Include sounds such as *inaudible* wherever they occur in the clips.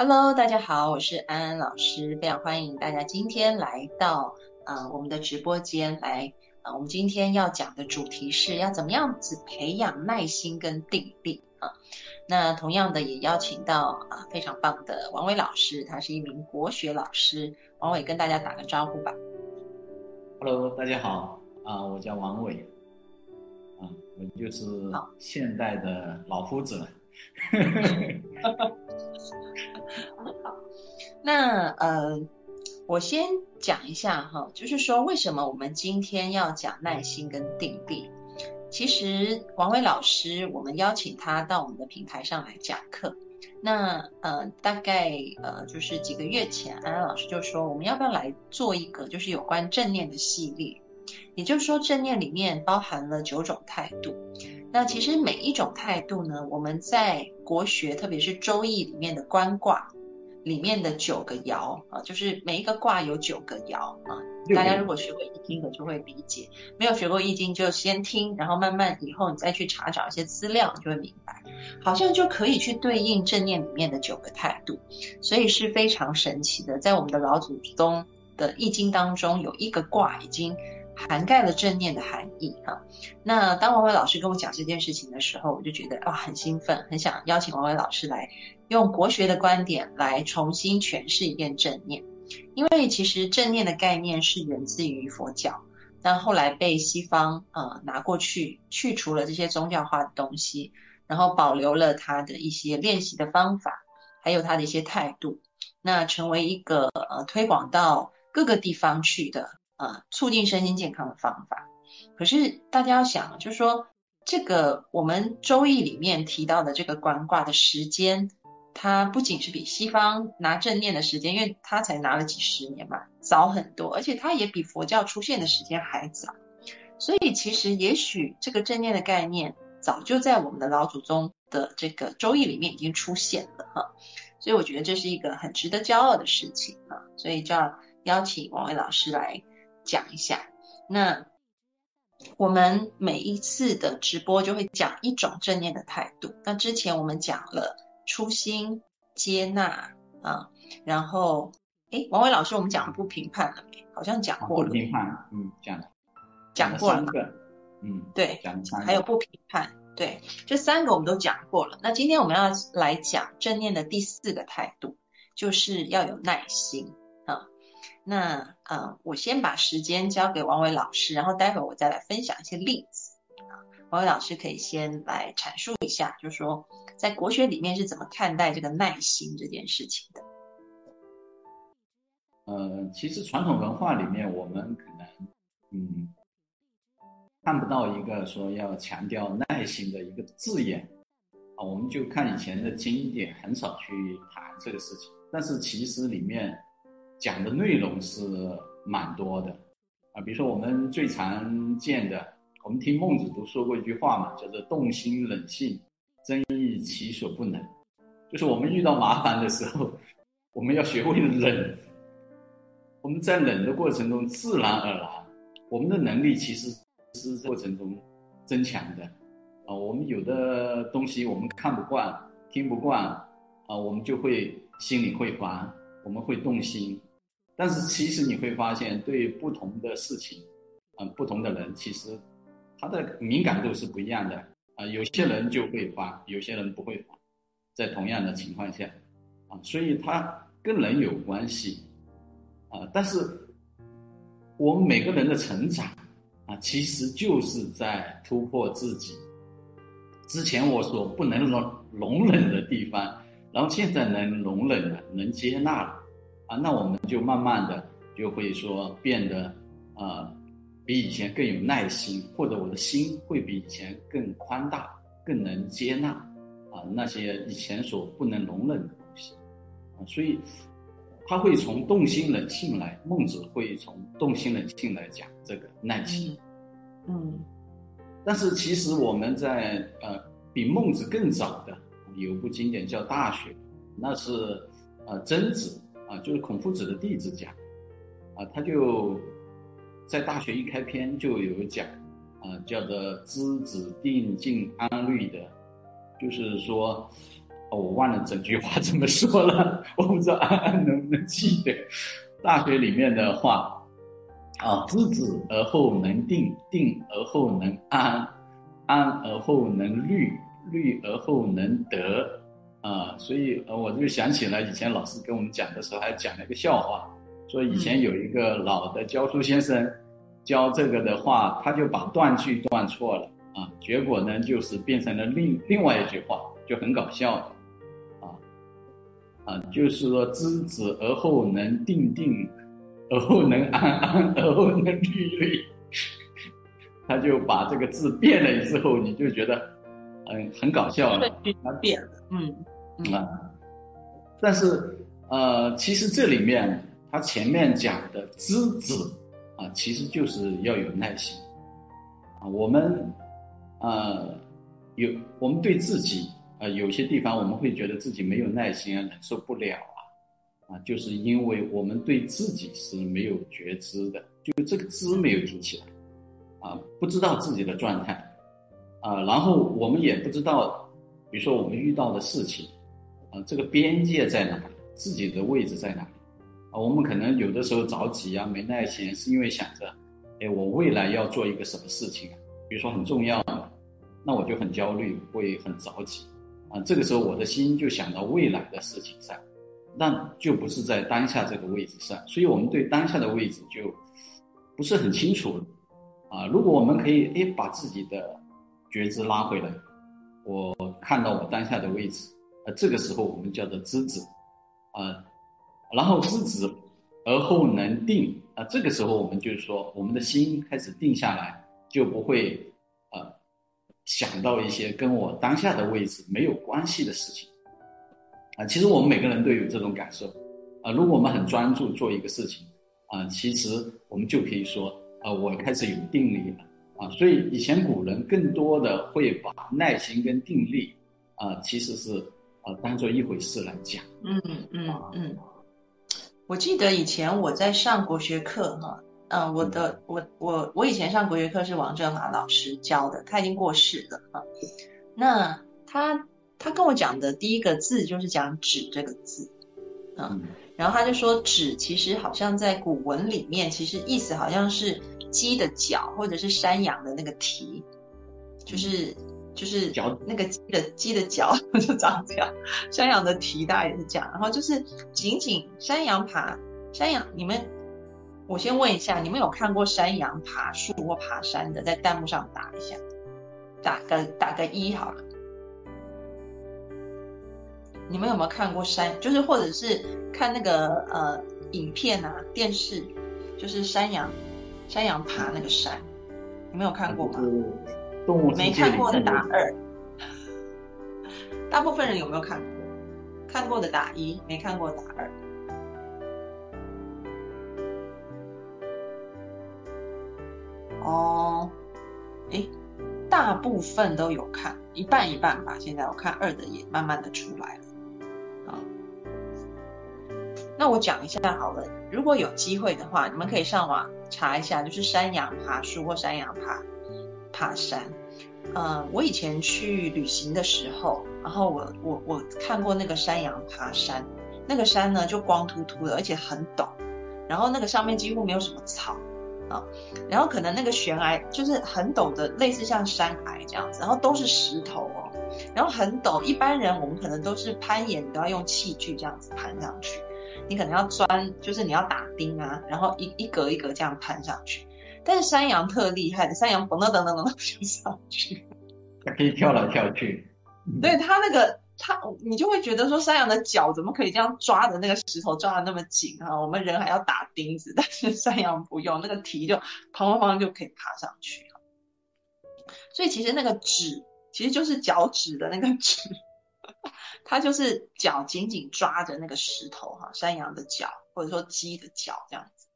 Hello，大家好，我是安安老师，非常欢迎大家今天来到呃我们的直播间来。呃，我们今天要讲的主题是要怎么样子培养耐心跟定力啊。那同样的也邀请到啊非常棒的王伟老师，他是一名国学老师。王伟跟大家打个招呼吧。Hello，大家好啊，我叫王伟，啊，我就是现代的老夫子了。*laughs* 那呃，我先讲一下哈，就是说为什么我们今天要讲耐心跟定力？其实王伟老师，我们邀请他到我们的平台上来讲课。那呃，大概呃，就是几个月前，安安老师就说，我们要不要来做一个就是有关正念的系列？也就是说，正念里面包含了九种态度。那其实每一种态度呢，我们在国学，特别是《周易》里面的观卦里面的九个爻啊，就是每一个卦有九个爻啊。大家如果学过易经的就会理解，没有学过易经就先听，然后慢慢以后你再去查找一些资料，你就会明白，好像就可以去对应正念里面的九个态度，所以是非常神奇的。在我们的老祖宗的易经当中，有一个卦已经。涵盖了正念的含义哈。那当王伟老师跟我讲这件事情的时候，我就觉得哇很兴奋，很想邀请王伟老师来用国学的观点来重新诠释一遍正念。因为其实正念的概念是源自于佛教，但后来被西方呃拿过去去除了这些宗教化的东西，然后保留了它的一些练习的方法，还有它的一些态度，那成为一个呃推广到各个地方去的。啊，促进身心健康的方法。可是大家要想，就是说，这个我们《周易》里面提到的这个观卦的时间，它不仅是比西方拿正念的时间，因为它才拿了几十年嘛，早很多，而且它也比佛教出现的时间还早。所以其实也许这个正念的概念，早就在我们的老祖宗的这个《周易》里面已经出现了哈。所以我觉得这是一个很值得骄傲的事情啊。所以就要邀请王伟老师来。讲一下，那我们每一次的直播就会讲一种正念的态度。那之前我们讲了初心、接纳啊，然后哎，王伟老师，我们讲不评判了没？好像讲过了。不评判，嗯，讲讲过了。嗯，对，讲还有不评判，对，这三个我们都讲过了。那今天我们要来讲正念的第四个态度，就是要有耐心啊。那呃，我先把时间交给王伟老师，然后待会儿我再来分享一些例子啊。王伟老师可以先来阐述一下，就是说在国学里面是怎么看待这个耐心这件事情的。呃，其实传统文化里面，我们可能嗯看不到一个说要强调耐心的一个字眼啊，我们就看以前的经典，很少去谈这个事情。但是其实里面。讲的内容是蛮多的，啊，比如说我们最常见的，我们听孟子都说过一句话嘛，叫做“动心忍性，增益其所不能”，就是我们遇到麻烦的时候，*laughs* 我们要学会忍。我们在忍的过程中，自然而然，我们的能力其实是过程中增强的。啊，我们有的东西我们看不惯、听不惯，啊，我们就会心里会烦，我们会动心。但是其实你会发现，对不同的事情，嗯，不同的人，其实他的敏感度是不一样的啊。有些人就会发，有些人不会发，在同样的情况下，啊，所以他跟人有关系，啊。但是我们每个人的成长，啊，其实就是在突破自己之前我所不能容容忍的地方，然后现在能容忍了，能接纳了。啊，那我们就慢慢的就会说变得，呃，比以前更有耐心，或者我的心会比以前更宽大，更能接纳啊那些以前所不能容忍的东西。啊，所以他会从动心冷性来，孟子会从动心冷性来讲这个耐心，嗯，但是其实我们在呃比孟子更早的有部经典叫《大学》，那是呃曾子啊，就是孔夫子的弟子讲。啊，他就在大学一开篇就有讲，啊，叫做“知止定静安虑”的，就是说，我忘了整句话怎么说了，我不知道安安能不能记得大学里面的话，啊，知止而后能定，定而后能安，安而后能虑，虑而后能得，啊，所以呃，我就想起了以前老师跟我们讲的时候，还讲了一个笑话。说以前有一个老的教书先生教这个的话，他就把断句断错了啊，结果呢就是变成了另另外一句话，就很搞笑啊啊，就是说知止而后能定定，而后能安安，而后能虑虑，他就把这个字变了之后，你就觉得嗯很搞笑了，变了，嗯啊，但是呃，其实这里面。他前面讲的知止啊，其实就是要有耐心啊。我们呃有我们对自己啊有些地方我们会觉得自己没有耐心啊，忍受不了啊啊，就是因为我们对自己是没有觉知的，就这个知没有提起来啊，不知道自己的状态啊，然后我们也不知道，比如说我们遇到的事情啊，这个边界在哪，自己的位置在哪。啊，我们可能有的时候着急啊，没耐心，是因为想着，哎，我未来要做一个什么事情啊？比如说很重要的，那我就很焦虑，会很着急，啊，这个时候我的心就想到未来的事情上，那就不是在当下这个位置上，所以我们对当下的位置就不是很清楚，啊，如果我们可以哎把自己的觉知拉回来，我看到我当下的位置，啊，这个时候我们叫做知止，啊。然后知止，而后能定啊。这个时候，我们就是说，我们的心开始定下来，就不会呃想到一些跟我当下的位置没有关系的事情啊。其实我们每个人都有这种感受啊。如果我们很专注做一个事情啊，其实我们就可以说啊，我开始有定力了啊。所以以前古人更多的会把耐心跟定力啊，其实是啊当做一回事来讲。嗯嗯嗯。我记得以前我在上国学课哈，嗯，我的我我我以前上国学课是王振华老师教的，他已经过世了哈。那他他跟我讲的第一个字就是讲“止”这个字，嗯，然后他就说“止”其实好像在古文里面，其实意思好像是鸡的脚或者是山羊的那个蹄，就是。就是脚那个鸡的鸡的脚 *laughs* 就长这样，山羊的蹄大概也是这样，然后就是仅仅山羊爬山羊，你们我先问一下，你们有看过山羊爬树或爬山的，在弹幕上打一下，打个打个一好了。你们有没有看过山？就是或者是看那个呃影片啊，电视，就是山羊山羊爬那个山，你们有看过吗？没看过的打二，大部分人有没有看过？看过的打一，没看过打二。哦，哎，大部分都有看，一半一半吧。现在我看二的也慢慢的出来了。啊，那我讲一下好了。如果有机会的话，你们可以上网查一下，就是山羊爬树或山羊爬。爬山，呃，我以前去旅行的时候，然后我我我看过那个山羊爬山，那个山呢就光秃秃的，而且很陡，然后那个上面几乎没有什么草啊，然后可能那个悬崖就是很陡的，类似像山崖这样子，然后都是石头哦，然后很陡，一般人我们可能都是攀岩都要用器具这样子攀上去，你可能要钻，就是你要打钉啊，然后一一格一格这样攀上去。但是山羊特厉害的，山羊嘣噔噔噔噔就上去，它可以跳来跳去。对它那个它你就会觉得说山羊的脚怎么可以这样抓着那个石头抓的那么紧啊？我们人还要打钉子，但是山羊不用，那个蹄就砰砰砰就可以爬上去了。所以其实那个趾其实就是脚趾的那个趾，它就是脚紧紧抓着那个石头哈，山羊的脚或者说鸡的脚这样子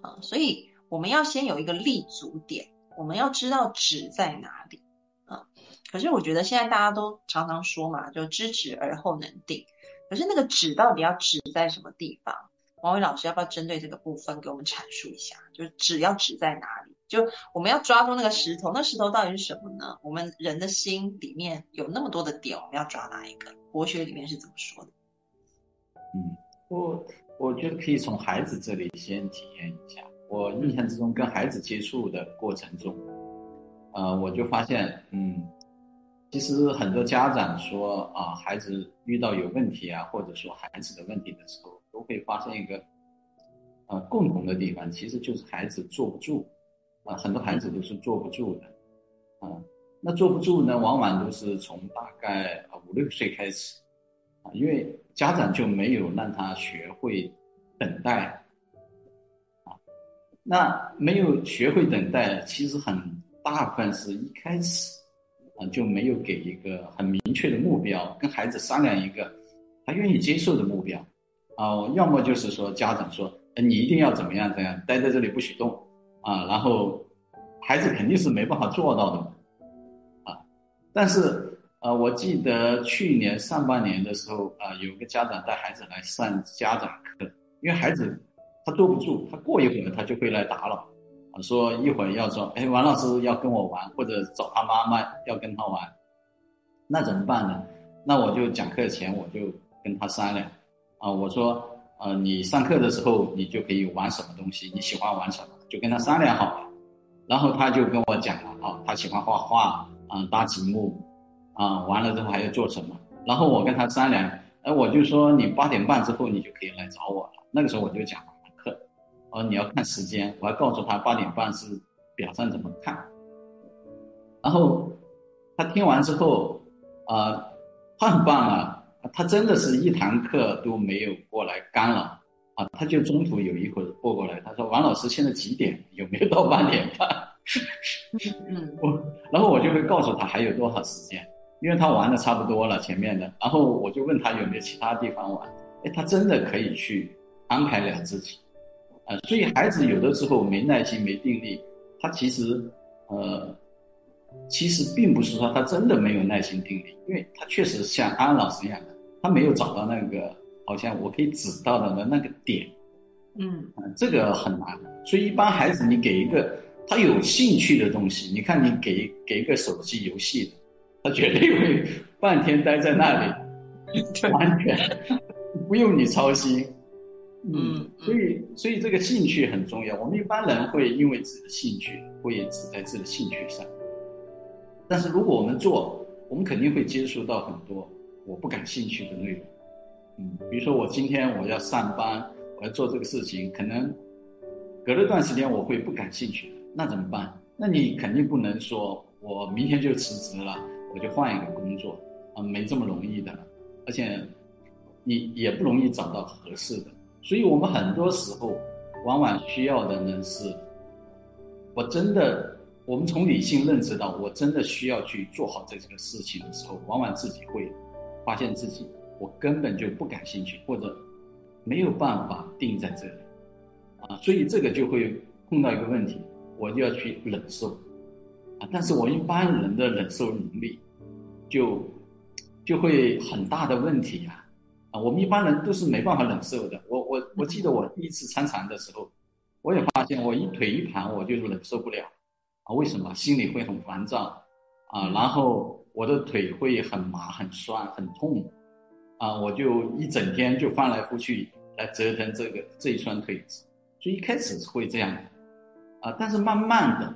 啊，所以我们要先有一个立足点，我们要知道止在哪里啊。可是我觉得现在大家都常常说嘛，就知止而后能定。可是那个止到底要止在什么地方？王伟老师要不要针对这个部分给我们阐述一下？就是止要止在哪里？就我们要抓住那个石头，那石头到底是什么呢？我们人的心里面有那么多的点，我们要抓哪一个？国学里面是怎么说的？嗯，我我觉得可以从孩子这里先体验一下。我印象之中跟孩子接触的过程中，呃，我就发现，嗯。其实很多家长说啊，孩子遇到有问题啊，或者说孩子的问题的时候，都会发现一个呃共同的地方，其实就是孩子坐不住啊，很多孩子都是坐不住的啊。那坐不住呢，往往都是从大概五六岁开始啊，因为家长就没有让他学会等待。那没有学会等待，其实很大部分是一开始。啊就没有给一个很明确的目标，跟孩子商量一个他愿意接受的目标，啊，要么就是说家长说，你一定要怎么样怎样，待在这里不许动，啊，然后孩子肯定是没办法做到的，啊，但是呃，我记得去年上半年的时候，啊，有个家长带孩子来上家长课，因为孩子他坐不住，他过一会儿他就会来打扰。啊，说一会儿要说，哎，王老师要跟我玩，或者找他妈妈要跟他玩，那怎么办呢？那我就讲课前我就跟他商量，啊，我说，呃，你上课的时候你就可以玩什么东西，你喜欢玩什么，就跟他商量好了。然后他就跟我讲了，啊，他喜欢画画，啊，搭积木，啊，完了之后还要做什么？然后我跟他商量，哎，我就说你八点半之后你就可以来找我了。那个时候我就讲。哦，你要看时间，我还告诉他八点半是表上怎么看。然后他听完之后，啊，他很棒啊，他真的是一堂课都没有过来干扰啊，他就中途有一会儿过过来，他说：“王老师现在几点？有没有到八点半？”嗯，*laughs* 我然后我就会告诉他还有多少时间，因为他玩的差不多了前面的，然后我就问他有没有其他地方玩，哎，他真的可以去安排了自己。呃，所以孩子有的时候没耐心、没定力，他其实，呃，其实并不是说他真的没有耐心、定力，因为他确实像安老师一样的，他没有找到那个好像我可以指到的那个点，嗯，这个很难。所以一般孩子，你给一个他有兴趣的东西，你看你给给一个手机游戏，他绝对会半天待在那里，*laughs* 完全 *laughs* 不用你操心。嗯，所以所以这个兴趣很重要。我们一般人会因为自己的兴趣，会只在自己的兴趣上。但是如果我们做，我们肯定会接触到很多我不感兴趣的内容。嗯，比如说我今天我要上班，我要做这个事情，可能隔了段时间我会不感兴趣，那怎么办？那你肯定不能说我明天就辞职了，我就换一个工作啊，没这么容易的，而且你也不容易找到合适的。所以，我们很多时候往往需要的呢是，我真的，我们从理性认知到，我真的需要去做好这个事情的时候，往往自己会发现自己我根本就不感兴趣，或者没有办法定在这里啊。所以这个就会碰到一个问题，我就要去忍受啊。但是我一般人的忍受能力就就会很大的问题呀。啊，我们一般人都是没办法忍受的。我我我记得我第一次参禅的时候，我也发现我一腿一盘我就忍受不了，啊，为什么？心里会很烦躁，啊，然后我的腿会很麻、很酸、很痛，啊，我就一整天就翻来覆去来折腾这个这一双腿子。所以一开始是会这样，啊，但是慢慢的，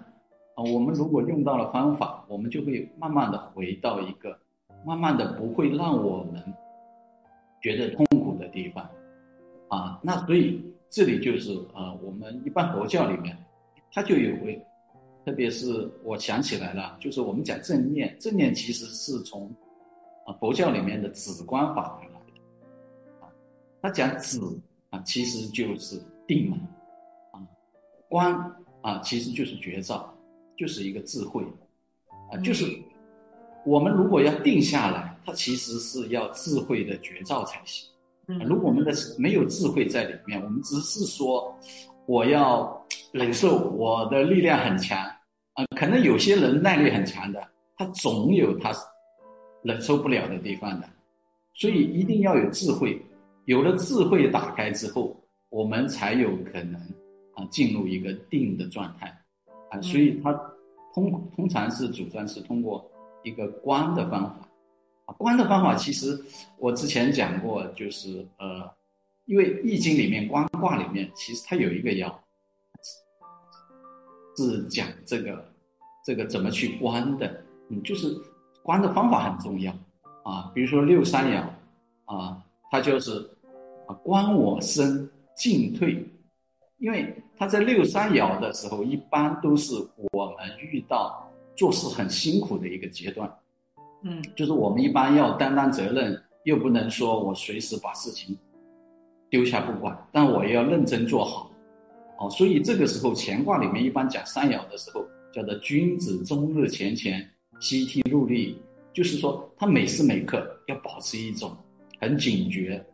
啊，我们如果用到了方法，我们就会慢慢的回到一个，慢慢的不会让我们。觉得痛苦的地方，啊，那所以这里就是啊，我们一般佛教里面，它就有会，特别是我想起来了，就是我们讲正念，正念其实是从啊佛教里面的止观法而来的，啊，他讲止啊其实就是定嘛，啊，观啊其实就是觉照，就是一个智慧，啊，就是我们如果要定下来，它其实是要智慧的觉照才行。如果我们的没有智慧在里面，我们只是说我要忍受，我的力量很强啊，可能有些人耐力很强的，他总有他忍受不了的地方的，所以一定要有智慧，有了智慧打开之后，我们才有可能啊进入一个定的状态啊，所以他通通常是主张是通过一个观的方法。啊，观的方法其实我之前讲过，就是呃，因为易经里面观卦里面，其实它有一个爻，是讲这个这个怎么去观的，嗯，就是观的方法很重要啊。比如说六三爻啊，它就是啊观我身进退，因为它在六三爻的时候，一般都是我们遇到做事很辛苦的一个阶段。嗯，就是我们一般要担当责任，又不能说我随时把事情丢下不管，但我也要认真做好，哦，所以这个时候乾卦里面一般讲三爻的时候，叫做君子终日乾乾，夕惕入力，就是说他每时每刻要保持一种很警觉，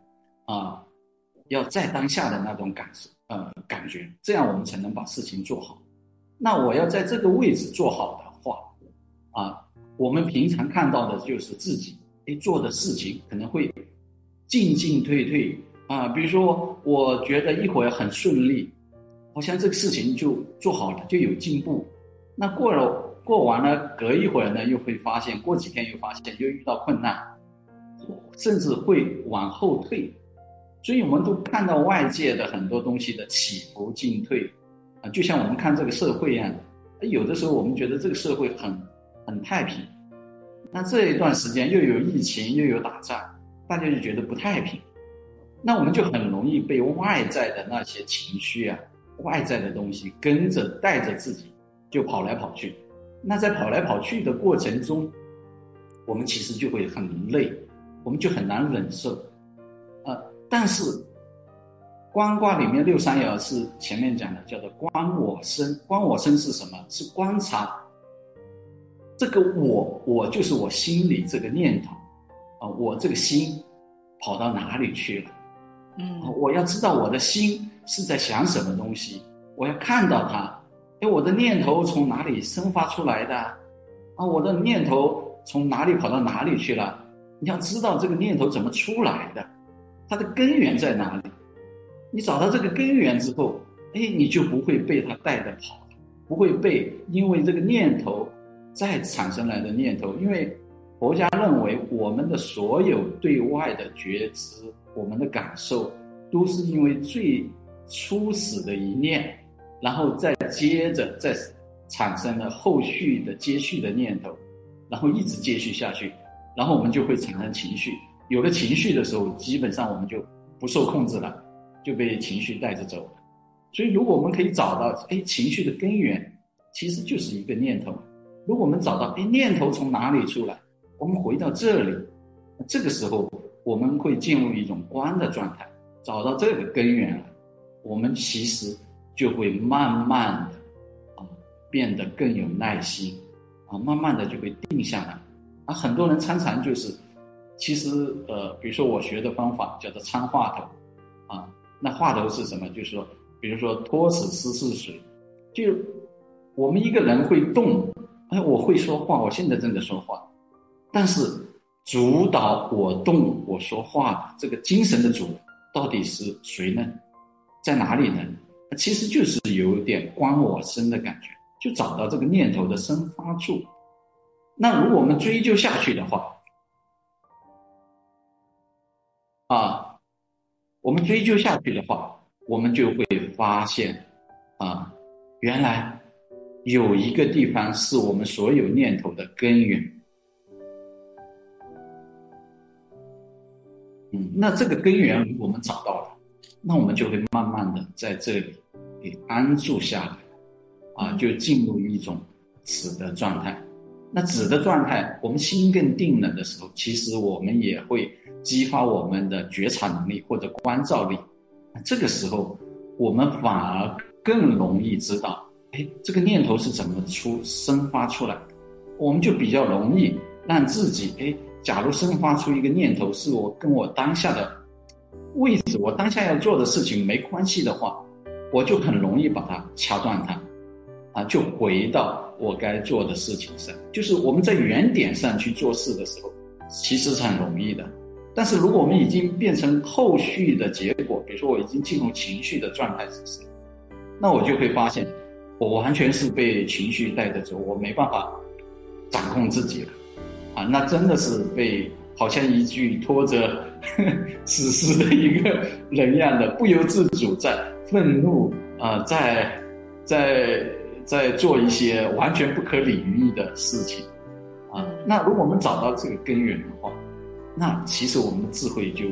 啊，要在当下的那种感受，呃，感觉，这样我们才能把事情做好。那我要在这个位置做好的话，啊。我们平常看到的就是自己哎做的事情可能会进进退退。啊，比如说我觉得一会儿很顺利，好像这个事情就做好了就有进步，那过了过完了隔一会儿呢又会发现，过几天又发现又遇到困难，甚至会往后退，所以我们都看到外界的很多东西的起伏进退。啊，就像我们看这个社会一样的，有的时候我们觉得这个社会很。很太平，那这一段时间又有疫情又有打仗，大家就觉得不太平，那我们就很容易被外在的那些情绪啊、外在的东西跟着带着自己就跑来跑去。那在跑来跑去的过程中，我们其实就会很累，我们就很难忍受。呃，但是观卦里面六三爻是前面讲的，叫做观我身。观我身是什么？是观察。这个我，我就是我心里这个念头，啊，我这个心跑到哪里去了？嗯，我要知道我的心是在想什么东西，我要看到它。哎，我的念头从哪里生发出来的？啊，我的念头从哪里跑到哪里去了？你要知道这个念头怎么出来的，它的根源在哪里？你找到这个根源之后，哎，你就不会被它带着跑，不会被因为这个念头。再产生来的念头，因为佛家认为我们的所有对外的觉知、我们的感受，都是因为最初始的一念，然后再接着再产生了后续的接续的念头，然后一直接续下去，然后我们就会产生情绪。有了情绪的时候，基本上我们就不受控制了，就被情绪带着走了。所以，如果我们可以找到，哎，情绪的根源其实就是一个念头。如果我们找到，哎，念头从哪里出来？我们回到这里，这个时候我们会进入一种观的状态，找到这个根源了，我们其实就会慢慢的啊变得更有耐心，啊，慢慢的就会定下来。啊，很多人参禅就是，其实呃，比如说我学的方法叫做参话头，啊，那话头是什么？就是说，比如说托死思是水，就我们一个人会动。哎，我会说话，我现在正在说话，但是主导我动我说话的这个精神的主到底是谁呢？在哪里呢？其实就是有点观我身的感觉，就找到这个念头的生发处。那如果我们追究下去的话，啊，我们追究下去的话，我们就会发现，啊，原来。有一个地方是我们所有念头的根源，嗯，那这个根源我们找到了，那我们就会慢慢的在这里给安住下来，啊，就进入一种死的状态，那止的状态，我们心更定了的时候，其实我们也会激发我们的觉察能力或者关照力。这个时候，我们反而更容易知道，哎，这个念头是怎么出生发出来的，我们就比较容易让自己，哎，假如生发出一个念头是我跟我当下的位置，我当下要做的事情没关系的话，我就很容易把它掐断它。啊，就回到我该做的事情上，就是我们在原点上去做事的时候，其实是很容易的。但是如果我们已经变成后续的结果，比如说我已经进入情绪的状态之时，那我就会发现，我完全是被情绪带着走，我没办法掌控自己了。啊，那真的是被好像一具拖着 *laughs* 死尸的一个人一样的，不由自主在愤怒啊，在在。在做一些完全不可理喻的事情，啊，那如果我们找到这个根源的话，那其实我们的智慧就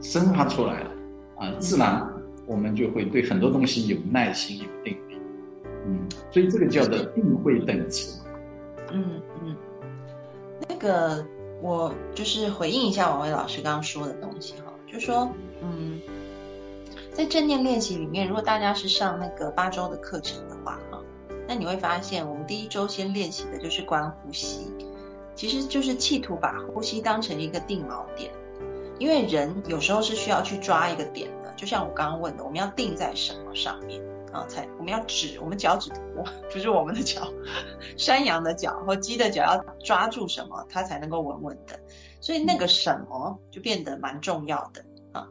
生发出来了，啊，自然我们就会对很多东西有耐心、有定，嗯，所以这个叫做定慧等持。嗯嗯，那个我就是回应一下王伟老师刚刚说的东西哈，就说，嗯，在正念练习里面，如果大家是上那个八周的课程的话，哈。那你会发现，我们第一周先练习的就是观呼吸，其实就是企图把呼吸当成一个定锚点，因为人有时候是需要去抓一个点的，就像我刚刚问的，我们要定在什么上面啊？才我们要指我们脚趾头，不是我们的脚，*laughs* 山羊的脚或鸡的脚要抓住什么，它才能够稳稳的，所以那个什么就变得蛮重要的啊。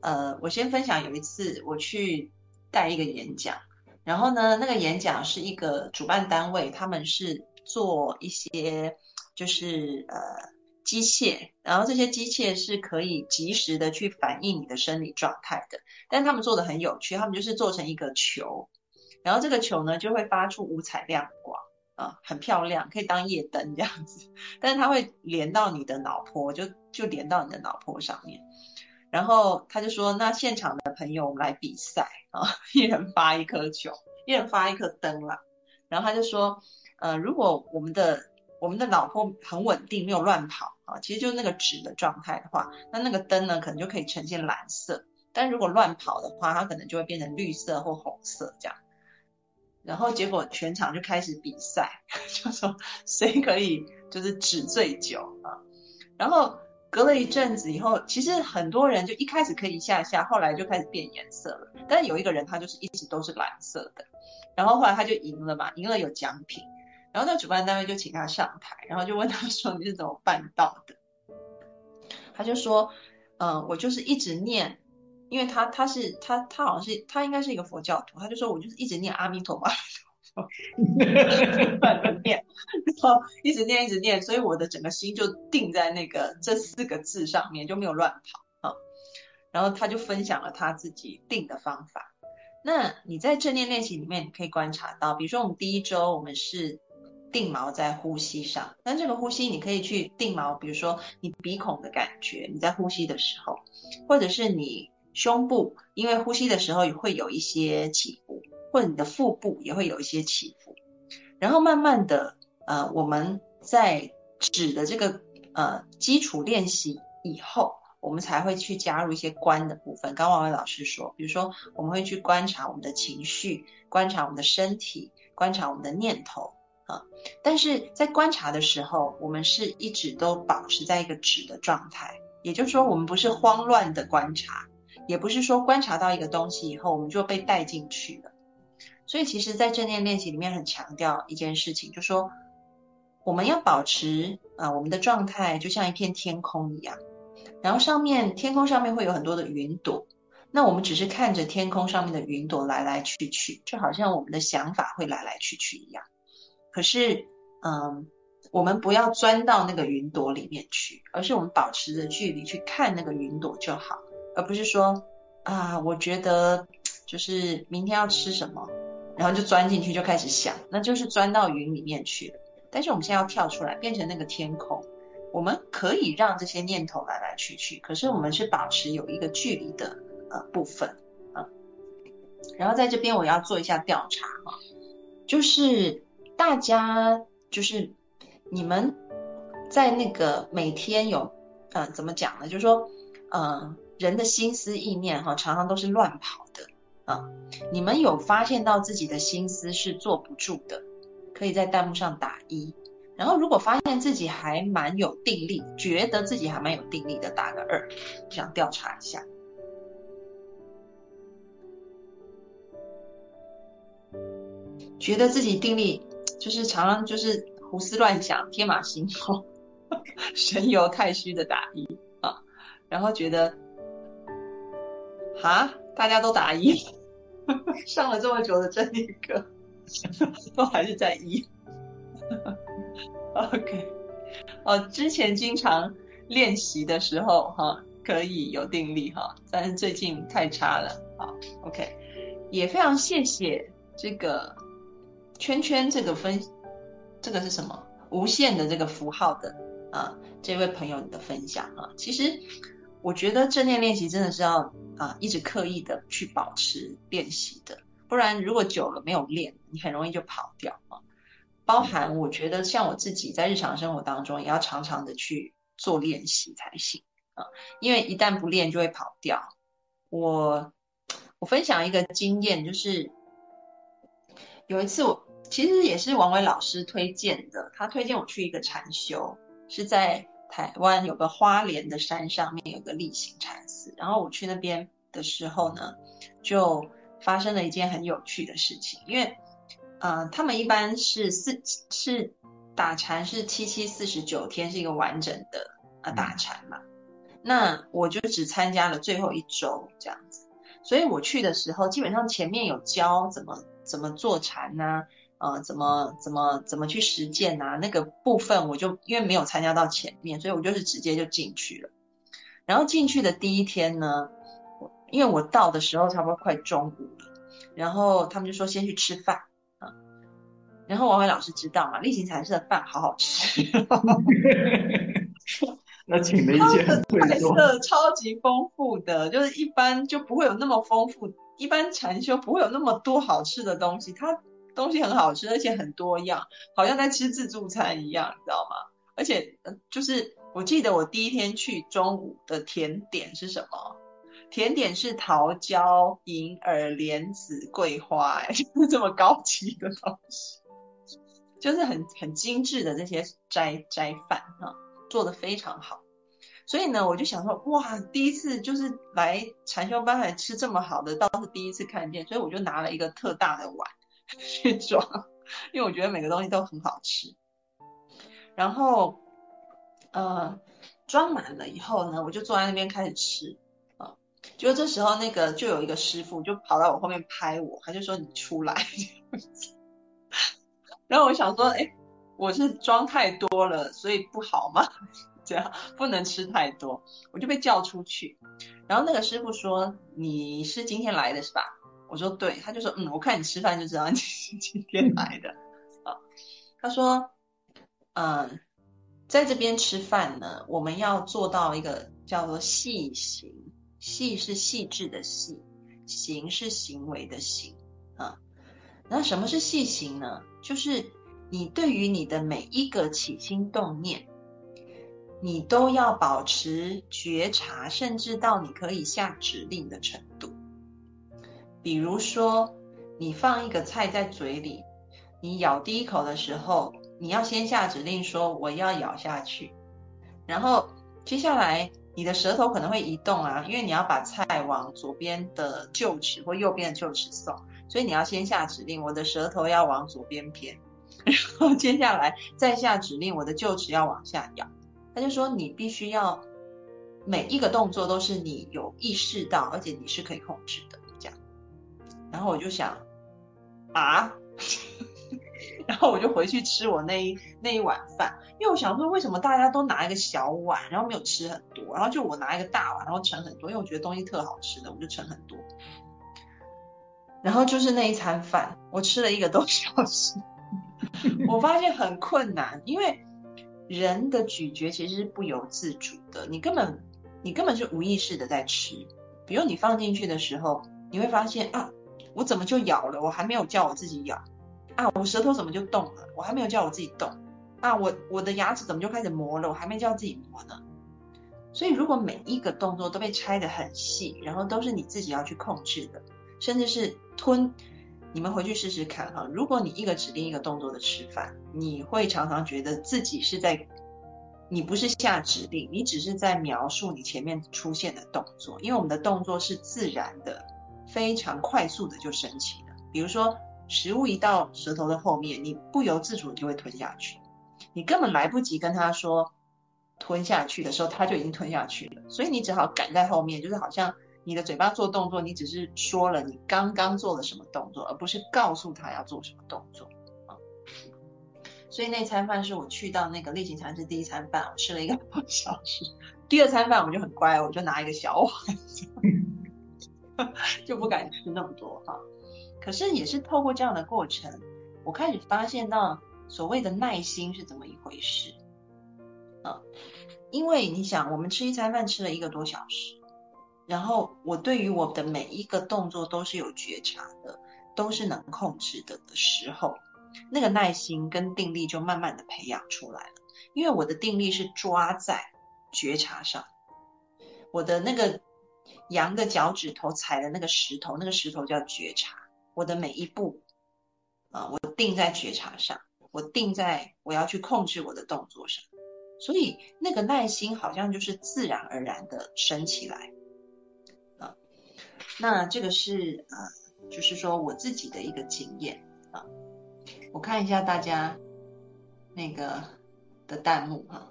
呃，我先分享有一次我去带一个演讲。然后呢，那个演讲是一个主办单位，他们是做一些就是呃机械，然后这些机械是可以及时的去反映你的生理状态的。但他们做的很有趣，他们就是做成一个球，然后这个球呢就会发出五彩亮光啊，很漂亮，可以当夜灯这样子。*laughs* 但是它会连到你的脑波，就就连到你的脑波上面。然后他就说：“那现场的朋友，我们来比赛啊，*laughs* 一人发一颗球，一人发一颗灯啦。然后他就说：“呃，如果我们的我们的脑波很稳定，没有乱跑啊，其实就是那个纸的状态的话，那那个灯呢，可能就可以呈现蓝色。但如果乱跑的话，它可能就会变成绿色或红色这样。然后结果全场就开始比赛，*laughs* 就说谁可以就是纸最久啊。然后。”隔了一阵子以后，其实很多人就一开始可以一下下，后来就开始变颜色了。但是有一个人他就是一直都是蓝色的，然后后来他就赢了嘛，赢了有奖品。然后那主办单位就请他上台，然后就问他说：“ *laughs* 你是怎么办到的？”他就说：“嗯，我就是一直念，因为他他是他他好像是他应该是一个佛教徒，他就说我就是一直念阿弥陀佛。*laughs* ”念，然后一直念一直念，所以我的整个心就定在那个这四个字上面，就没有乱跑啊。然后他就分享了他自己定的方法。那你在正念练习里面，你可以观察到，比如说我们第一周我们是定锚在呼吸上，那这个呼吸你可以去定锚，比如说你鼻孔的感觉，你在呼吸的时候，或者是你胸部，因为呼吸的时候会有一些起伏。或者你的腹部也会有一些起伏，然后慢慢的，呃，我们在指的这个呃基础练习以后，我们才会去加入一些观的部分。刚王伟老师说，比如说我们会去观察我们的情绪，观察我们的身体，观察我们的念头啊。但是在观察的时候，我们是一直都保持在一个指的状态，也就是说，我们不是慌乱的观察，也不是说观察到一个东西以后，我们就被带进去了。所以，其实，在正念练习里面很强调一件事情，就说我们要保持啊，我们的状态就像一片天空一样，然后上面天空上面会有很多的云朵，那我们只是看着天空上面的云朵来来去去，就好像我们的想法会来来去去一样。可是，嗯，我们不要钻到那个云朵里面去，而是我们保持着距离去看那个云朵就好，而不是说啊，我觉得就是明天要吃什么。然后就钻进去，就开始想，那就是钻到云里面去了。但是我们现在要跳出来，变成那个天空，我们可以让这些念头来来去去，可是我们是保持有一个距离的呃部分啊。然后在这边我要做一下调查哈，就是大家就是你们在那个每天有，嗯，怎么讲呢？就是说，嗯，人的心思意念哈，常常都是乱跑的啊。你们有发现到自己的心思是坐不住的，可以在弹幕上打一。然后如果发现自己还蛮有定力，觉得自己还蛮有定力的，打个二，想调查一下。觉得自己定力就是常常就是胡思乱想、天马行空、*laughs* 神游太虚的打一啊，然后觉得哈，大家都打一，*laughs* 上了这么久的真理课，都还是在一。OK，哦，之前经常练习的时候哈，可以有定力哈，但是最近太差了。好，OK，也非常谢谢这个。圈圈这个分，这个是什么？无限的这个符号的啊，这位朋友你的分享啊，其实我觉得正念练习真的是要啊一直刻意的去保持练习的，不然如果久了没有练，你很容易就跑掉啊。包含我觉得像我自己在日常生活当中也要常常的去做练习才行啊，因为一旦不练就会跑掉。我我分享一个经验，就是有一次我。其实也是王伟老师推荐的，他推荐我去一个禅修，是在台湾有个花莲的山上面有个例行禅寺，然后我去那边的时候呢，就发生了一件很有趣的事情，因为，呃，他们一般是四是打禅是七七四十九天是一个完整的啊打禅嘛，那我就只参加了最后一周这样子，所以我去的时候基本上前面有教怎么怎么做禅呢。呃，怎么怎么怎么去实践啊？那个部分我就因为没有参加到前面，所以我就是直接就进去了。然后进去的第一天呢，因为我到的时候差不多快中午了，然后他们就说先去吃饭啊。然后王伟老师知道嘛，例行禅师的饭好好吃，*laughs* 那请了一件菜色超级丰富的，就是一般就不会有那么丰富，一般禅修不会有那么多好吃的东西，它。东西很好吃，而且很多样，好像在吃自助餐一样，你知道吗？而且，就是我记得我第一天去中午的甜点是什么？甜点是桃胶、银耳、莲子、桂花，哎，*laughs* 就是这么高级的东西，就是很很精致的这些斋斋饭哈，做的非常好。所以呢，我就想说，哇，第一次就是来禅修班来吃这么好的，倒是第一次看见，所以我就拿了一个特大的碗。*laughs* 去装，因为我觉得每个东西都很好吃。然后，呃，装满了以后呢，我就坐在那边开始吃啊。就这时候，那个就有一个师傅就跑到我后面拍我，他就说：“你出来。*laughs* ”然后我想说：“哎，我是装太多了，所以不好吗？*laughs* 这样不能吃太多。”我就被叫出去。然后那个师傅说：“你是今天来的是吧？”我说对，他就说嗯，我看你吃饭就知道你是今天来的啊。他说，嗯，在这边吃饭呢，我们要做到一个叫做细行，细是细致的细，行是行为的行啊。那什么是细行呢？就是你对于你的每一个起心动念，你都要保持觉察，甚至到你可以下指令的程度。比如说，你放一个菜在嘴里，你咬第一口的时候，你要先下指令说我要咬下去，然后接下来你的舌头可能会移动啊，因为你要把菜往左边的臼齿或右边的臼齿送，所以你要先下指令，我的舌头要往左边偏，*laughs* 然后接下来再下指令，我的臼齿要往下咬。他就说你必须要每一个动作都是你有意识到，而且你是可以控制的。然后我就想，啊，*laughs* 然后我就回去吃我那一那一碗饭，因为我想说，为什么大家都拿一个小碗，然后没有吃很多，然后就我拿一个大碗，然后盛很多，因为我觉得东西特好吃的，我就盛很多。然后就是那一餐饭，我吃了一个多小时，*laughs* 我发现很困难，因为人的咀嚼其实是不由自主的，你根本你根本是无意识的在吃，比如你放进去的时候，你会发现啊。我怎么就咬了？我还没有叫我自己咬啊！我舌头怎么就动了？我还没有叫我自己动。啊，我我的牙齿怎么就开始磨了？我还没叫自己磨呢。所以如果每一个动作都被拆得很细，然后都是你自己要去控制的，甚至是吞，你们回去试试看哈。如果你一个指令一个动作的吃饭，你会常常觉得自己是在，你不是下指令，你只是在描述你前面出现的动作，因为我们的动作是自然的，非常快速的就升起了。比如说食物一到舌头的后面，你不由自主就会吞下去。你根本来不及跟他说吞下去的时候，他就已经吞下去了。所以你只好赶在后面，就是好像你的嘴巴做动作，你只是说了你刚刚做了什么动作，而不是告诉他要做什么动作。所以那餐饭是我去到那个例行餐是第一餐饭，我吃了一个 *laughs* 半小时。第二餐饭我就很乖，我就拿一个小碗，*laughs* *laughs* 就不敢吃那么多哈。可是也是透过这样的过程，我开始发现到。所谓的耐心是怎么一回事？啊，因为你想，我们吃一餐饭吃了一个多小时，然后我对于我的每一个动作都是有觉察的，都是能控制的的时候，那个耐心跟定力就慢慢的培养出来了。因为我的定力是抓在觉察上，我的那个羊的脚趾头踩的那个石头，那个石头叫觉察，我的每一步啊，我定在觉察上。我定在我要去控制我的动作上，所以那个耐心好像就是自然而然的升起来啊。那这个是呃，就是说我自己的一个经验啊。我看一下大家那个的弹幕哈，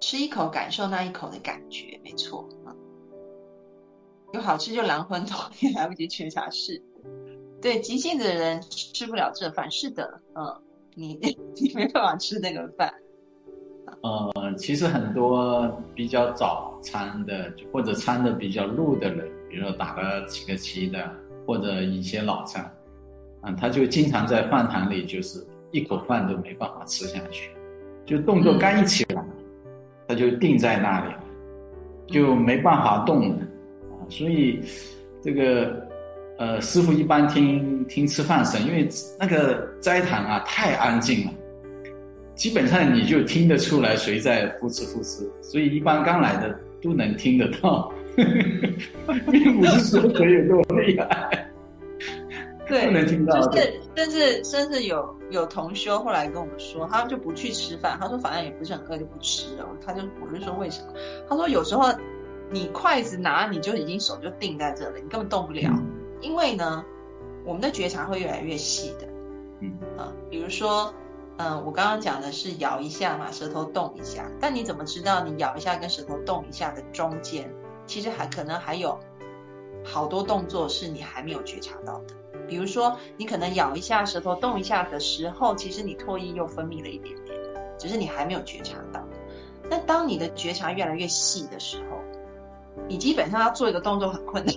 吃一口感受那一口的感觉，没错啊。有好吃就狼昏头，也来不及吃啥事。对急性子的人吃不了这饭，是的，嗯，你 *laughs* 你没办法吃那个饭。呃，其实很多比较早餐的或者餐的比较路的人，比如说打了几个旗的，或者一些老餐，嗯，他就经常在饭堂里就是一口饭都没办法吃下去，就动作刚一起来，他就定在那里，就没办法动了啊，所以这个。呃，师傅一般听听吃饭声，因为那个斋堂啊太安静了，基本上你就听得出来谁在呼哧呼哧，所以一般刚来的都能听得到，*laughs* 并不是说谁有多厉害，对，不能听到。就是，甚至甚至有有同修后来跟我们说，他就不去吃饭，他说反正也不是很饿就不吃了，他就我就说为什么？他说有时候你筷子拿你就已经手就定在这了，你根本动不了。因为呢，我们的觉察会越来越细的，嗯啊，比如说，嗯，我刚刚讲的是咬一下嘛，舌头动一下，但你怎么知道你咬一下跟舌头动一下的中间，其实还可能还有好多动作是你还没有觉察到的。比如说，你可能咬一下，舌头动一下的时候，其实你唾液又分泌了一点点，只是你还没有觉察到。那当你的觉察越来越细的时候，你基本上要做一个动作很困难。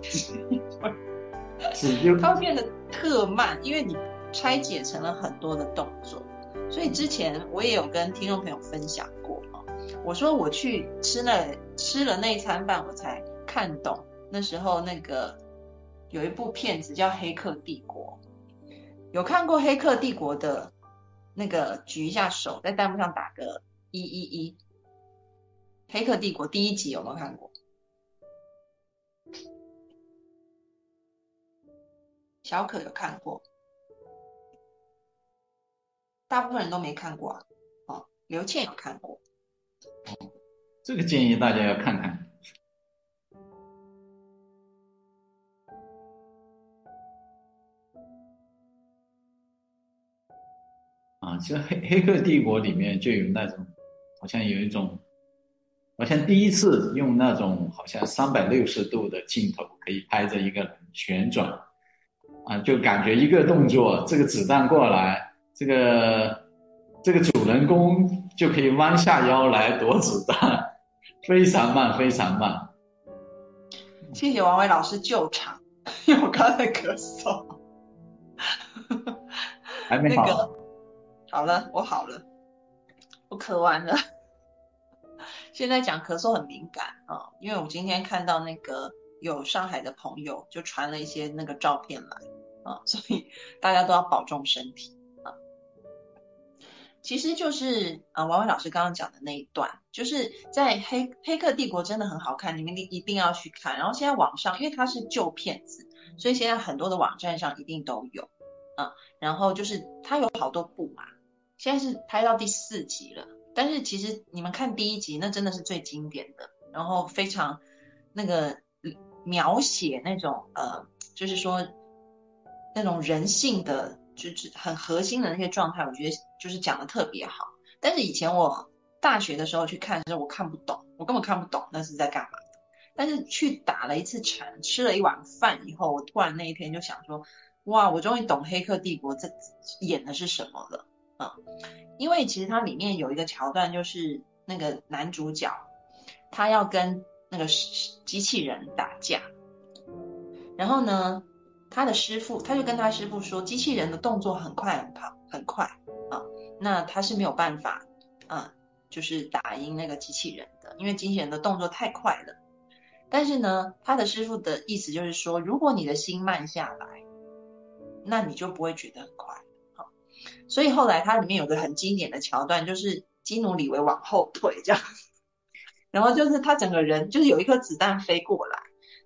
它会变得特慢，因为你拆解成了很多的动作。所以之前我也有跟听众朋友分享过啊，我说我去吃了吃了那一餐饭，我才看懂那时候那个有一部片子叫《黑客帝国》，有看过《黑客帝国》的那个举一下手，在弹幕上打个一一一，《黑客帝国》第一集有没有看过？小可有看过，大部分人都没看过啊。哦，刘倩有看过。哦，这个建议大家要看看。啊，其实《黑黑客帝国》里面就有那种，好像有一种，好像第一次用那种好像三百六十度的镜头可以拍着一个人旋转。啊，就感觉一个动作，这个子弹过来，这个这个主人公就可以弯下腰来躲子弹，非常慢，非常慢。谢谢王伟老师救场，*laughs* 因为我刚才咳嗽。还没好。那个好了，我好了，我咳完了。*laughs* 现在讲咳嗽很敏感啊，因为我今天看到那个有上海的朋友就传了一些那个照片来。啊，*laughs* 所以大家都要保重身体啊。其实就是啊，王伟老师刚刚讲的那一段，就是在《黑黑客帝国》真的很好看，你们一一定要去看。然后现在网上，因为它是旧片子，所以现在很多的网站上一定都有啊。然后就是它有好多部嘛，现在是拍到第四集了。但是其实你们看第一集，那真的是最经典的，然后非常那个描写那种呃，就是说那种人性的。就是很核心的那些状态，我觉得就是讲的特别好。但是以前我大学的时候去看的时候，我看不懂，我根本看不懂那是在干嘛。但是去打了一次禅，吃了一碗饭以后，我突然那一天就想说，哇，我终于懂《黑客帝国》这演的是什么了啊！因为其实它里面有一个桥段，就是那个男主角他要跟那个机器人打架，然后呢？他的师傅，他就跟他师傅说，机器人的动作很快很快很快啊，那他是没有办法啊，就是打赢那个机器人的，因为机器人的动作太快了。但是呢，他的师傅的意思就是说，如果你的心慢下来，那你就不会觉得。所以后来它里面有个很经典的桥段，就是基努里维往后退这样，然后就是他整个人就是有一颗子弹飞过来。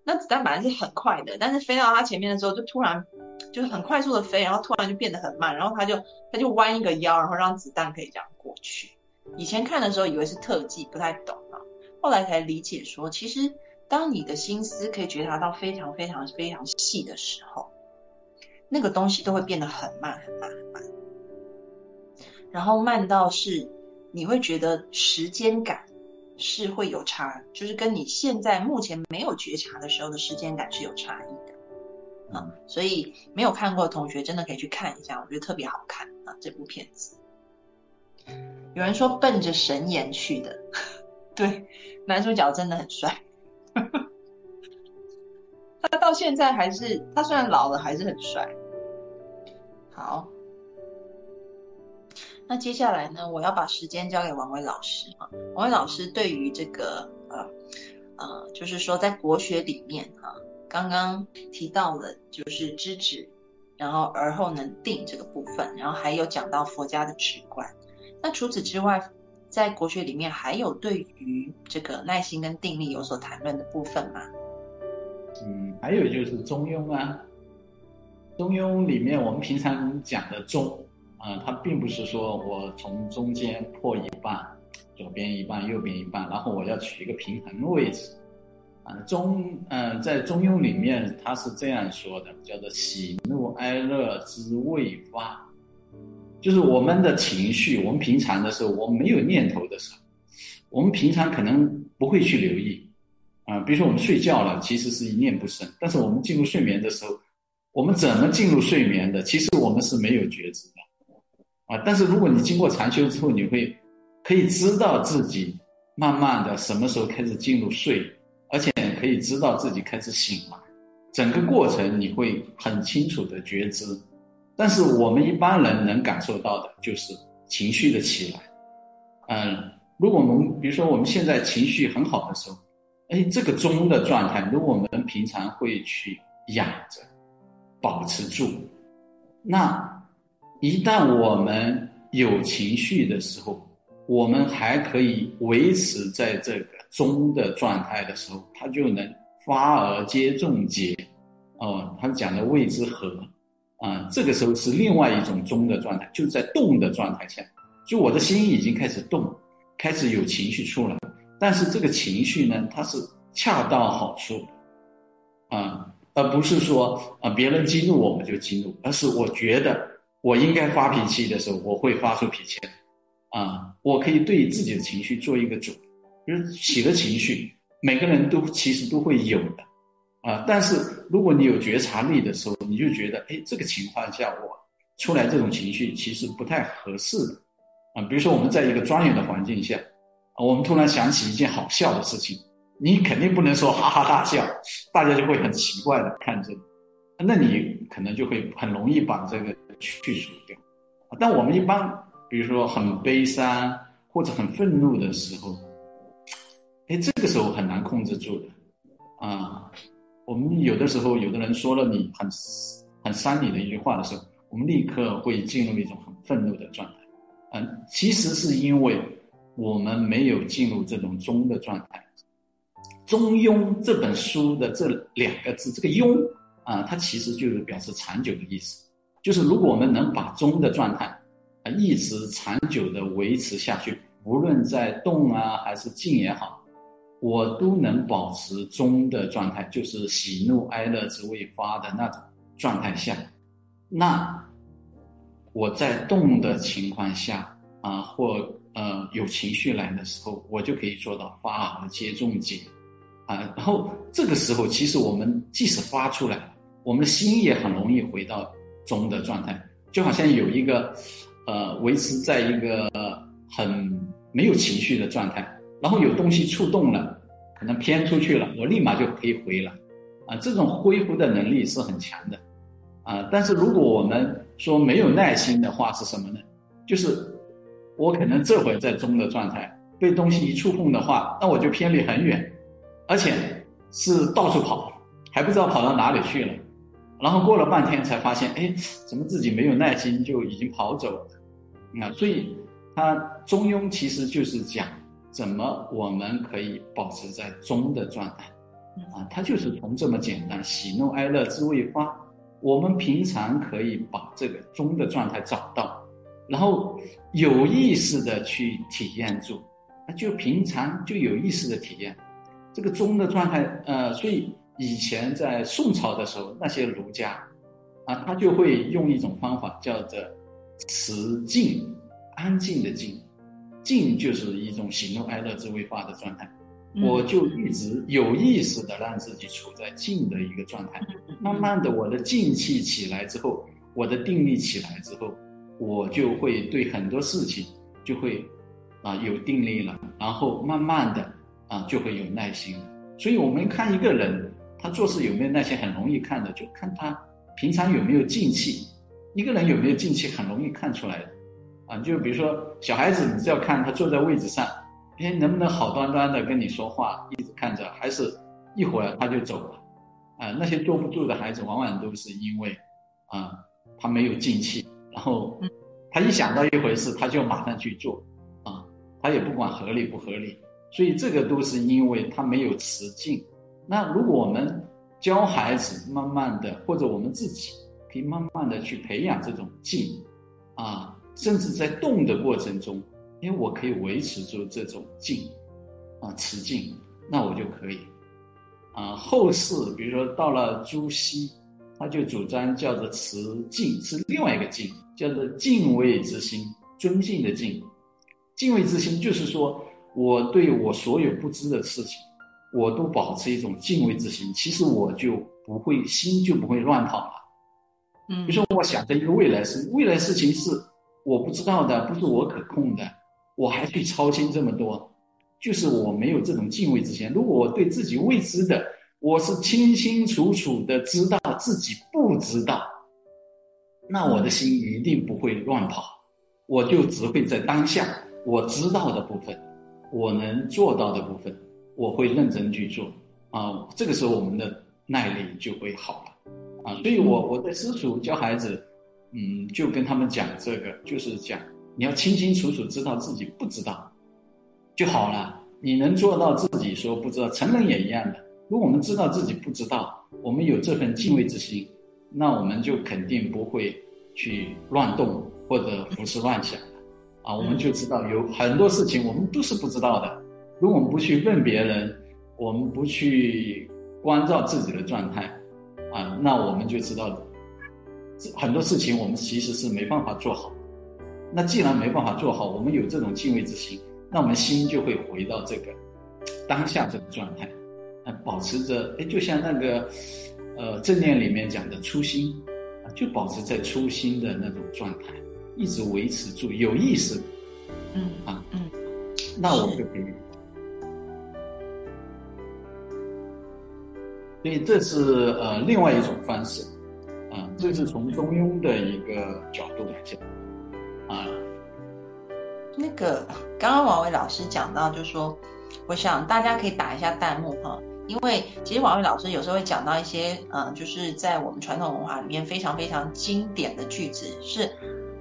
那子弹本来是很快的，但是飞到他前面的时候，就突然就是很快速的飞，然后突然就变得很慢，然后他就他就弯一个腰，然后让子弹可以这样过去。以前看的时候以为是特技，不太懂啊，后来才理解说，其实当你的心思可以觉察到非常非常非常细的时候，那个东西都会变得很慢很慢很慢，然后慢到是你会觉得时间感。是会有差，就是跟你现在目前没有觉察的时候的时间感是有差异的啊，所以没有看过的同学真的可以去看一下，我觉得特别好看啊这部片子。有人说奔着神颜去的，*laughs* 对，男主角真的很帅，*laughs* 他到现在还是，他虽然老了还是很帅。好。那接下来呢，我要把时间交给王伟老师啊。王伟老师对于这个呃呃，就是说在国学里面哈，刚刚提到了就是知止，然后而后能定这个部分，然后还有讲到佛家的直观。那除此之外，在国学里面还有对于这个耐心跟定力有所谈论的部分吗？嗯，还有就是中庸啊，中庸里面我们平常讲的中。啊，它并不是说我从中间破一半，左边一半，右边一半，然后我要取一个平衡的位置。啊，中，嗯，在中庸里面，它是这样说的，叫做喜怒哀乐之未发，就是我们的情绪，我们平常的时候，我们没有念头的时候，我们平常可能不会去留意。啊，比如说我们睡觉了，其实是一念不生，但是我们进入睡眠的时候，我们怎么进入睡眠的？其实我们是没有觉知的。但是如果你经过禅修之后，你会可以知道自己慢慢的什么时候开始进入睡，而且可以知道自己开始醒来，整个过程你会很清楚的觉知。但是我们一般人能感受到的就是情绪的起来。嗯，如果我们比如说我们现在情绪很好的时候，哎，这个中的状态，如果我们平常会去养着，保持住，那。一旦我们有情绪的时候，我们还可以维持在这个中的状态的时候，它就能发而皆众结。哦，他讲的谓之和，啊，这个时候是另外一种中的状态，就在动的状态下，就我的心已经开始动，开始有情绪出来，但是这个情绪呢，它是恰到好处的，啊，而不是说啊别人激怒我们就激怒，而是我觉得。我应该发脾气的时候，我会发出脾气，啊，我可以对自己的情绪做一个主，就是喜的情绪，每个人都其实都会有的，啊，但是如果你有觉察力的时候，你就觉得，哎，这个情况下我出来这种情绪其实不太合适的，啊，比如说我们在一个庄严的环境下，啊，我们突然想起一件好笑的事情，你肯定不能说哈哈大笑，大家就会很奇怪的看着你，那你可能就会很容易把这个。去除掉，但我们一般，比如说很悲伤或者很愤怒的时候，哎，这个时候很难控制住的，啊，我们有的时候，有的人说了你很很伤你的一句话的时候，我们立刻会进入一种很愤怒的状态，嗯，其实是因为我们没有进入这种中的状态。中庸这本书的这两个字，这个庸啊，它其实就是表示长久的意思。就是如果我们能把中的状态啊一直长久的维持下去，无论在动啊还是静也好，我都能保持中的状态，就是喜怒哀乐之未发的那种状态下，那我在动的情况下啊，或呃有情绪来的时候，我就可以做到发而皆中解。啊，然后这个时候，其实我们即使发出来，我们的心也很容易回到中的状态，就好像有一个，呃，维持在一个很没有情绪的状态，然后有东西触动了，可能偏出去了，我立马就可以回了，啊，这种恢复的能力是很强的，啊，但是如果我们说没有耐心的话，是什么呢？就是我可能这会儿在中的状态，被东西一触碰的话，那我就偏离很远。而且是到处跑，还不知道跑到哪里去了，然后过了半天才发现，哎，怎么自己没有耐心就已经跑走了？啊，所以他中庸其实就是讲怎么我们可以保持在中的状态，啊，它就是从这么简单，喜怒哀乐之未发，我们平常可以把这个中的状态找到，然后有意识的去体验住，那就平常就有意识的体验。这个中的状态，呃，所以以前在宋朝的时候，那些儒家，啊，他就会用一种方法叫做持静，安静的静，静就是一种喜怒哀乐之未发的状态。我就一直有意识的让自己处在静的一个状态，慢慢的我的静气起来之后，我的定力起来之后，我就会对很多事情就会啊有定力了，然后慢慢的。啊，就会有耐心。所以，我们看一个人，他做事有没有耐心，很容易看的，就看他平常有没有静气。一个人有没有静气，很容易看出来的。啊，就比如说小孩子，你只要看他坐在位置上，哎，能不能好端端的跟你说话，一直看着，还是一会儿他就走了。啊，那些坐不住的孩子，往往都是因为啊，他没有静气，然后他一想到一回事，他就马上去做，啊，他也不管合理不合理。所以这个都是因为他没有持静。那如果我们教孩子慢慢的，或者我们自己可以慢慢的去培养这种静，啊，甚至在动的过程中，因为我可以维持住这种静，啊，持静，那我就可以。啊，后世比如说到了朱熹，他就主张叫做持静，是另外一个静，叫做敬畏之心，尊敬的敬，敬畏之心就是说。我对我所有不知的事情，我都保持一种敬畏之心。其实我就不会心就不会乱跑了。嗯，比如说我想着一个未来事，未来事情是我不知道的，不是我可控的，我还去操心这么多，就是我没有这种敬畏之心。如果我对自己未知的，我是清清楚楚的知道自己不知道，那我的心一定不会乱跑，我就只会在当下我知道的部分。我能做到的部分，我会认真去做啊。这个时候我们的耐力就会好了啊。所以我我在私塾教孩子，嗯，就跟他们讲这个，就是讲你要清清楚楚知道自己不知道就好了。你能做到自己说不知道，成人也一样的。如果我们知道自己不知道，我们有这份敬畏之心，那我们就肯定不会去乱动或者胡思乱想。啊，我们就知道有很多事情我们都是不知道的。如果我们不去问别人，我们不去关照自己的状态，啊，那我们就知道很多事情我们其实是没办法做好。那既然没办法做好，我们有这种敬畏之心，那我们心就会回到这个当下这个状态，啊，保持着，哎，就像那个呃正念里面讲的初心，啊，就保持在初心的那种状态。一直维持住有意识，嗯啊嗯，那我们就可以。所以这是呃另外一种方式，啊，这是从中庸的一个角度来讲，啊，那个刚刚王伟老师讲到，就说，我想大家可以打一下弹幕哈，因为其实王伟老师有时候会讲到一些，嗯，就是在我们传统文化里面非常非常经典的句子是。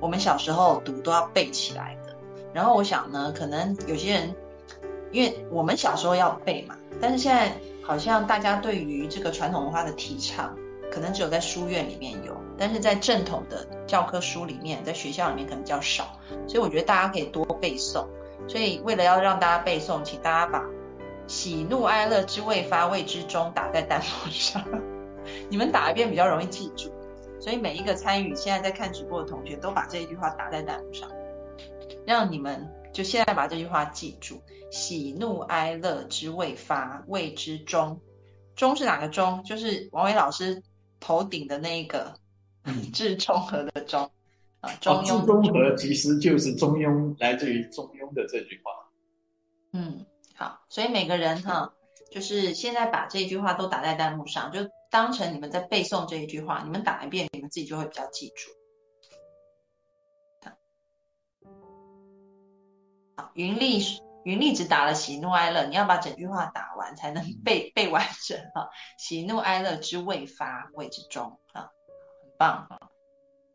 我们小时候读都要背起来的，然后我想呢，可能有些人，因为我们小时候要背嘛，但是现在好像大家对于这个传统文化的提倡，可能只有在书院里面有，但是在正统的教科书里面，在学校里面可能比较少，所以我觉得大家可以多背诵。所以为了要让大家背诵，请大家把“喜怒哀乐之未发，谓之中”打在弹幕上，*laughs* 你们打一遍比较容易记住。所以每一个参与现在在看直播的同学，都把这一句话打在弹幕上，让你们就现在把这句话记住：“喜怒哀乐之未发，谓之中。”中是哪个中？就是王伟老师头顶的那一个“ *laughs* 至中和”的中啊。中庸。中和其实就是中庸，来自于中庸的这句话。嗯，好，所以每个人哈，就是现在把这句话都打在弹幕上，就。当成你们在背诵这一句话，你们打一遍，你们自己就会比较记住。好，云丽，云丽只打了喜怒哀乐，你要把整句话打完才能背背 *laughs* 完整啊！喜怒哀乐之未发，谓之中啊，很棒啊！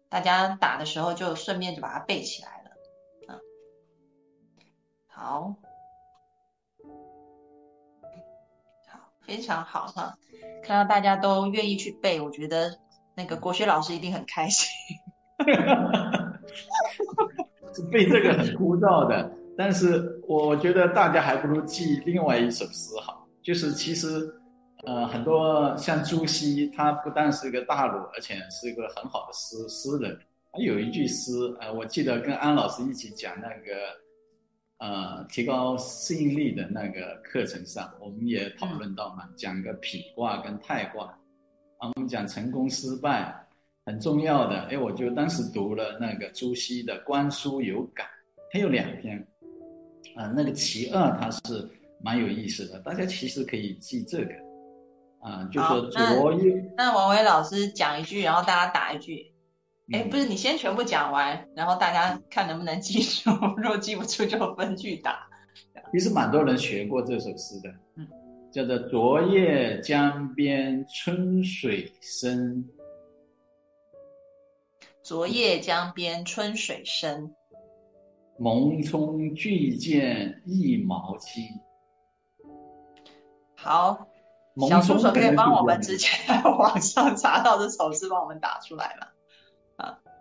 大家打的时候就顺便就把它背起来了啊。好。好非常好哈，看到大家都愿意去背，我觉得那个国学老师一定很开心。*laughs* 背这个很枯燥的，但是我觉得大家还不如记另外一首诗好，就是其实呃很多像朱熹，他不但是一个大儒，而且是一个很好的诗诗人。他有一句诗，呃，我记得跟安老师一起讲那个。呃，提高适应力的那个课程上，我们也讨论到嘛，讲个否卦跟泰卦，啊，我们讲成功失败很重要的。哎，我就当时读了那个朱熹的《观书有感》，他有两篇，啊，那个其二它是蛮有意思的，大家其实可以记这个，啊，就说左右。那王伟老师讲一句，然后大家打一句。哎，不是，你先全部讲完，然后大家看能不能记住。*laughs* 如果记不住，就分句打。其实蛮多人学过这首诗的，嗯，叫做“昨夜江边春水深”。昨夜江边春水深，萌葱巨见一毛七。好，小助手可以帮我们直接在 *laughs* 网上查到这首诗，帮我们打出来了。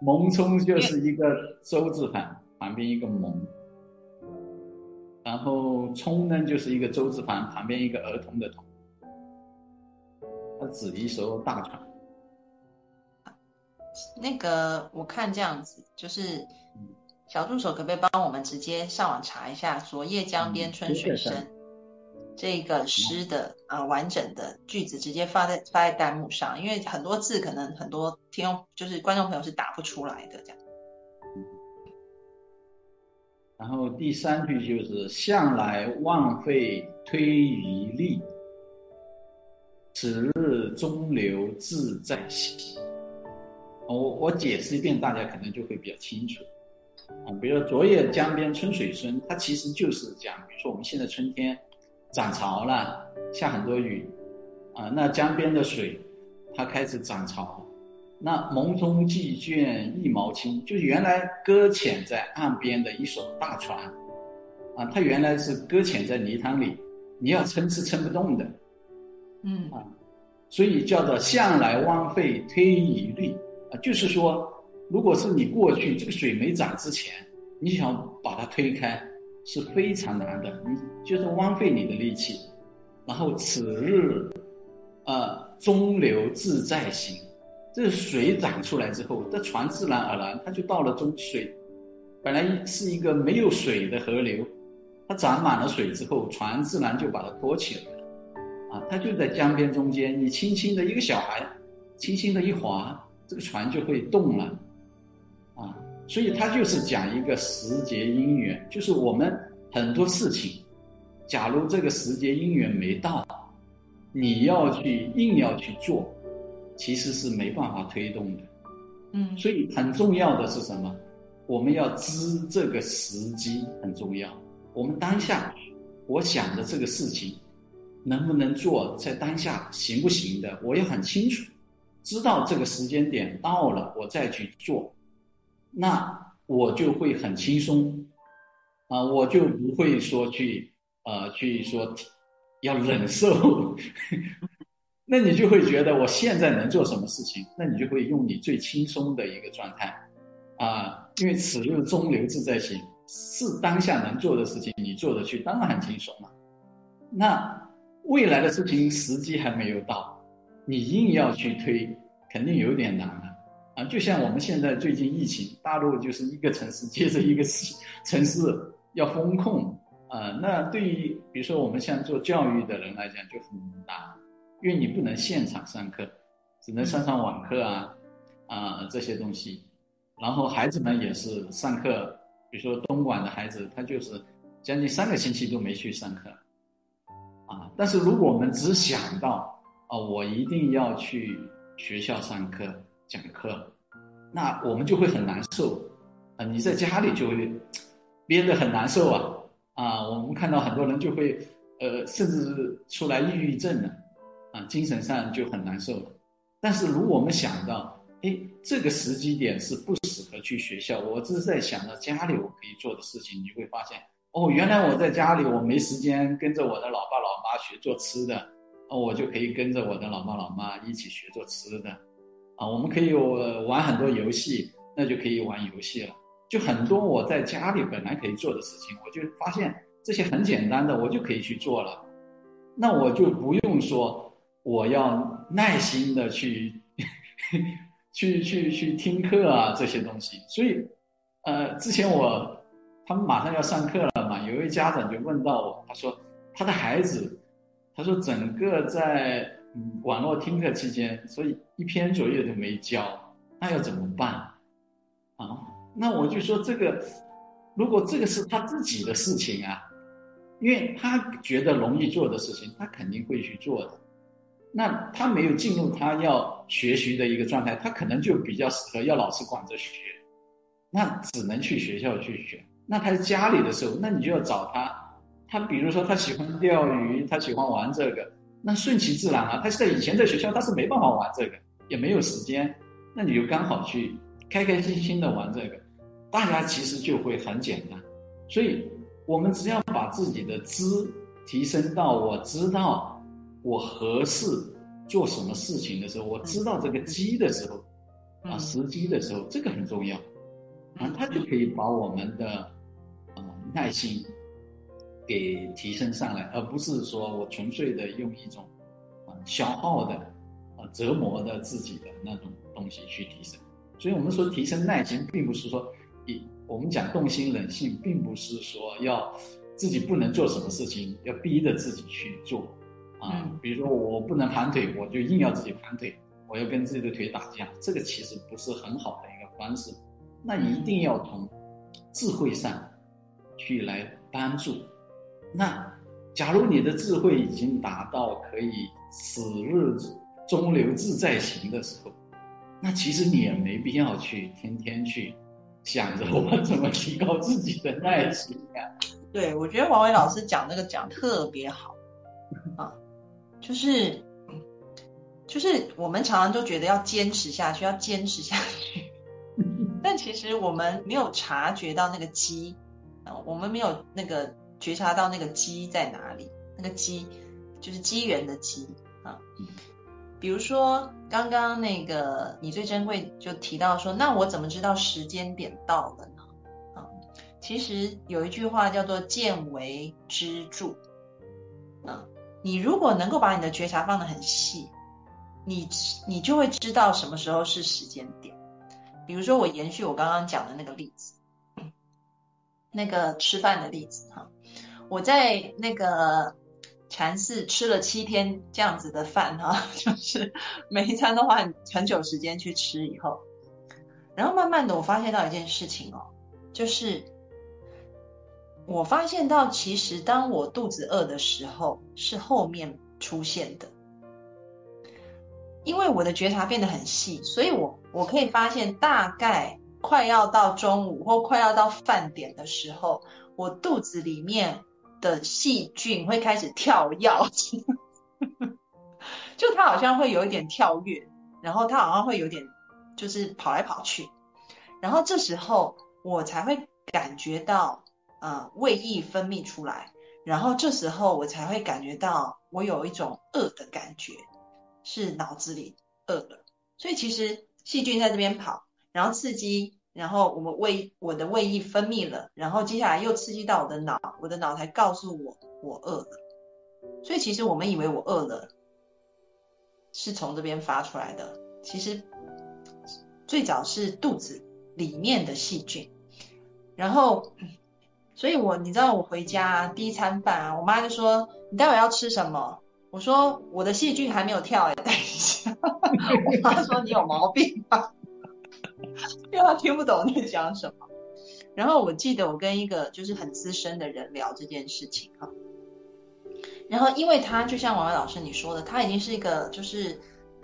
蒙冲就是一个周字旁，旁边一个蒙，然后冲呢就是一个周字旁，旁边一个儿童的童，它指一艘大船。那个我看这样子，就是小助手可不可以帮我们直接上网查一下“昨夜江边春水深”。这个诗的啊完整的句子直接发在发在弹幕上，因为很多字可能很多听众就是观众朋友是打不出来的这样。然后第三句就是“向来枉费推余力，此日中流自在行”。我我解释一遍，大家可能就会比较清楚。啊，比如说“昨夜江边春水深”，它其实就是讲，比如说我们现在春天。涨潮了，下很多雨，啊，那江边的水，它开始涨潮，那蒙冲寄卷一毛轻，就是原来搁浅在岸边的一艘大船，啊，它原来是搁浅在泥塘里，你要撑是撑不动的，嗯。啊，所以叫做向来枉费推移力，啊，就是说，如果是你过去这个水没涨之前，你想把它推开。是非常难的，你就是枉费你的力气。然后此日，呃，中流自在行，这水涨出来之后，这船自然而然它就到了中水。本来是一个没有水的河流，它涨满了水之后，船自然就把它托起来了。啊，它就在江边中间，你轻轻的一个小孩，轻轻的一划，这个船就会动了。啊。所以他就是讲一个时节因缘，就是我们很多事情，假如这个时节因缘没到，你要去硬要去做，其实是没办法推动的。嗯，所以很重要的是什么？我们要知这个时机很重要。我们当下我想的这个事情能不能做，在当下行不行的，我也很清楚，知道这个时间点到了，我再去做。那我就会很轻松，啊，我就不会说去呃去说要忍受，*laughs* 那你就会觉得我现在能做什么事情，那你就会用你最轻松的一个状态啊，因为此路中流自在行，是当下能做的事情，你做的去，当然很轻松了。那未来的事情时机还没有到，你硬要去推，肯定有点难啊！就像我们现在最近疫情，大陆就是一个城市接着一个市 *laughs* 城市要封控啊，那对于比如说我们像做教育的人来讲就很难，因为你不能现场上课，只能上上网课啊啊这些东西，然后孩子们也是上课，比如说东莞的孩子，他就是将近三个星期都没去上课。啊，但是如果我们只想到，啊，我一定要去学校上课讲课，那我们就会很难受，啊，你在家里就会憋得很难受啊，啊，我们看到很多人就会，呃，甚至出来抑郁症了，啊，精神上就很难受了。但是如果我们想到，哎，这个时机点是不适合去学校，我只是在想到家里我可以做的事情，你会发现。哦，原来我在家里，我没时间跟着我的老爸老妈学做吃的，哦，我就可以跟着我的老爸老妈一起学做吃的，啊，我们可以玩很多游戏，那就可以玩游戏了。就很多我在家里本来可以做的事情，我就发现这些很简单的，我就可以去做了。那我就不用说我要耐心的去 *laughs* 去去去听课啊这些东西。所以，呃，之前我他们马上要上课了嘛。有一位家长就问到我，他说他的孩子，他说整个在网络听课期间，所以一篇作业都没交，那要怎么办？啊，那我就说这个，如果这个是他自己的事情啊，因为他觉得容易做的事情，他肯定会去做的。那他没有进入他要学习的一个状态，他可能就比较适合要老师管着学，那只能去学校去学。那他在家里的时候，那你就要找他。他比如说他喜欢钓鱼，他喜欢玩这个，那顺其自然啊。他在以前在学校他是没办法玩这个，也没有时间，那你就刚好去开开心心的玩这个，大家其实就会很简单。所以，我们只要把自己的知提升到我知道我合适做什么事情的时候，我知道这个机的时候，啊时机的时候，这个很重要，啊，他就可以把我们的。耐心给提升上来，而不是说我纯粹的用一种啊消耗的啊折磨的自己的那种东西去提升。所以，我们说提升耐心，并不是说一我们讲动心忍性，并不是说要自己不能做什么事情，要逼着自己去做啊。比如说，我不能盘腿，我就硬要自己盘腿，我要跟自己的腿打架，这个其实不是很好的一个方式。那一定要从智慧上。去来帮助，那假如你的智慧已经达到可以此日中流自在行的时候，那其实你也没必要去天天去想着我怎么提高自己的耐心呀。对，我觉得王伟老师讲这个讲特别好 *laughs* 啊，就是就是我们常常都觉得要坚持下去，要坚持下去，*laughs* 但其实我们没有察觉到那个机。我们没有那个觉察到那个机在哪里，那个机就是机缘的机啊。比如说刚刚那个你最珍贵就提到说，那我怎么知道时间点到了呢？啊，其实有一句话叫做见为知著啊。你如果能够把你的觉察放得很细，你你就会知道什么时候是时间点。比如说我延续我刚刚讲的那个例子。那个吃饭的例子哈，我在那个禅寺吃了七天这样子的饭哈，*laughs* 就是每一餐都花很很久时间去吃以后，然后慢慢的我发现到一件事情哦，就是我发现到其实当我肚子饿的时候是后面出现的，因为我的觉察变得很细，所以我我可以发现大概。快要到中午或快要到饭点的时候，我肚子里面的细菌会开始跳跃，*laughs* 就它好像会有一点跳跃，然后它好像会有点就是跑来跑去，然后这时候我才会感觉到呃胃液分泌出来，然后这时候我才会感觉到我有一种饿的感觉，是脑子里饿了。所以其实细菌在这边跑，然后刺激，然后我们胃我的胃液分泌了，然后接下来又刺激到我的脑，我的脑才告诉我我饿了。所以其实我们以为我饿了，是从这边发出来的，其实最早是肚子里面的细菌，然后，所以我你知道我回家第一餐饭啊，我妈就说你待会要吃什么？我说我的细菌还没有跳哎，等一下，*laughs* 我妈说你有毛病吧，因为他听不懂你讲什么。然后我记得我跟一个就是很资深的人聊这件事情哈。然后，因为他就像王伟老师你说的，他已经是一个，就是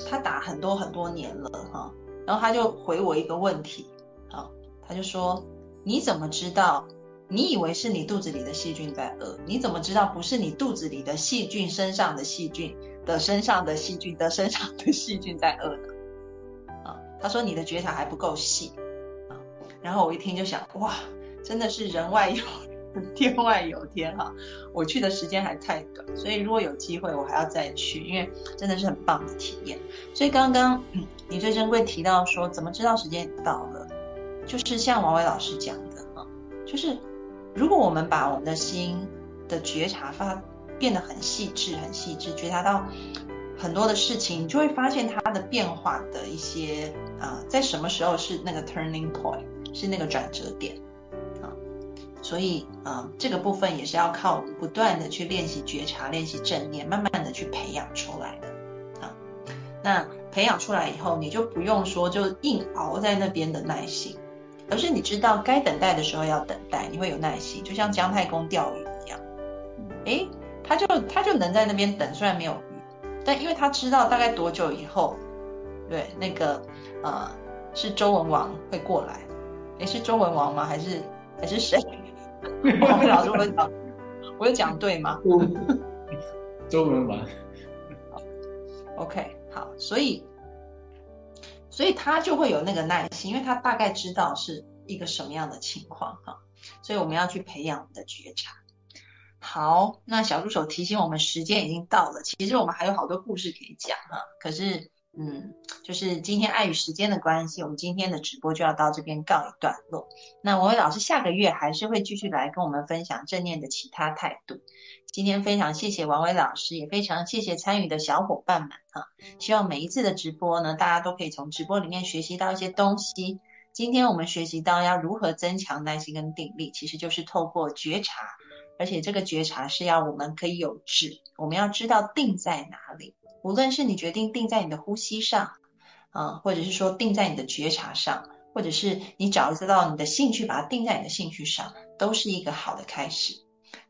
他打很多很多年了哈。然后他就回我一个问题，啊，他就说：你怎么知道？你以为是你肚子里的细菌在饿？你怎么知道不是你肚子里的细菌身上的细菌的身上的细菌的身上的细菌在饿呢？他说你的觉察还不够细啊。然后我一听就想，哇，真的是人外有人。天外有天哈，我去的时间还太短，所以如果有机会我还要再去，因为真的是很棒的体验。所以刚刚你最珍贵提到说，怎么知道时间到了？就是像王伟老师讲的啊，就是如果我们把我们的心的觉察发变得很细致、很细致，觉察到很多的事情，你就会发现它的变化的一些啊，在什么时候是那个 turning point，是那个转折点啊。所以，啊，这个部分也是要靠不断的去练习觉察、练习正念，慢慢的去培养出来的。啊，那培养出来以后，你就不用说就硬熬在那边的耐心，而是你知道该等待的时候要等待，你会有耐心，就像姜太公钓鱼一样。诶，他就他就能在那边等，虽然没有，但因为他知道大概多久以后，对，那个呃是周文王会过来。诶，是周文王吗？还是还是谁？我老师，我讲，我有讲对吗？周文王。OK，好，所以，所以他就会有那个耐心，因为他大概知道是一个什么样的情况哈，所以我们要去培养我们的觉察。好，那小助手提醒我们时间已经到了，其实我们还有好多故事可以讲哈，可是。嗯，就是今天碍于时间的关系，我们今天的直播就要到这边告一段落。那文伟老师下个月还是会继续来跟我们分享正念的其他态度。今天非常谢谢王伟老师，也非常谢谢参与的小伙伴们啊！希望每一次的直播呢，大家都可以从直播里面学习到一些东西。今天我们学习到要如何增强耐心跟定力，其实就是透过觉察，而且这个觉察是要我们可以有志，我们要知道定在哪里。无论是你决定定在你的呼吸上，啊，或者是说定在你的觉察上，或者是你找得到你的兴趣，把它定在你的兴趣上，都是一个好的开始。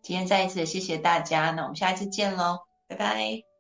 今天再一次谢谢大家，那我们下一次见喽，拜拜。